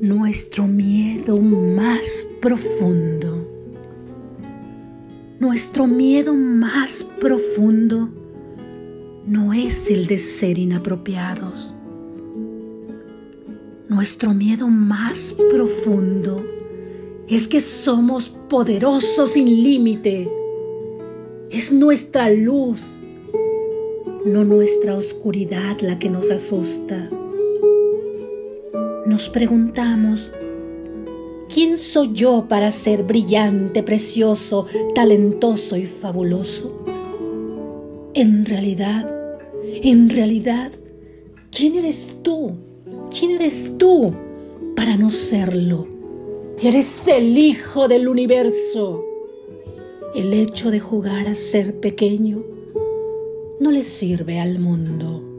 nuestro miedo más profundo. Nuestro miedo más profundo no es el de ser inapropiados. Nuestro miedo más profundo es que somos poderosos sin límite. Es nuestra luz, no nuestra oscuridad la que nos asusta nos preguntamos, ¿quién soy yo para ser brillante, precioso, talentoso y fabuloso? En realidad, en realidad, ¿quién eres tú? ¿Quién eres tú para no serlo? Eres el hijo del universo. El hecho de jugar a ser pequeño no le sirve al mundo.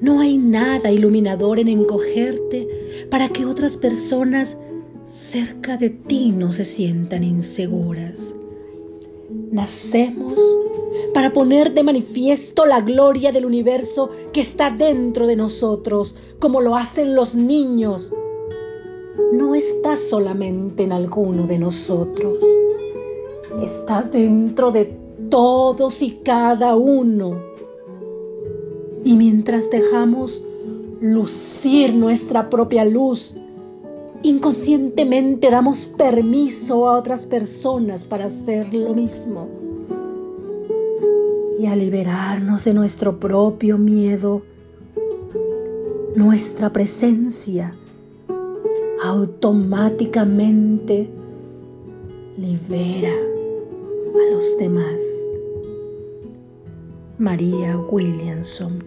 No hay nada iluminador en encogerte para que otras personas cerca de ti no se sientan inseguras. Nacemos para poner de manifiesto la gloria del universo que está dentro de nosotros, como lo hacen los niños. No está solamente en alguno de nosotros, está dentro de todos y cada uno. Y mientras dejamos lucir nuestra propia luz, inconscientemente damos permiso a otras personas para hacer lo mismo. Y a liberarnos de nuestro propio miedo, nuestra presencia automáticamente libera a los demás. María Williamson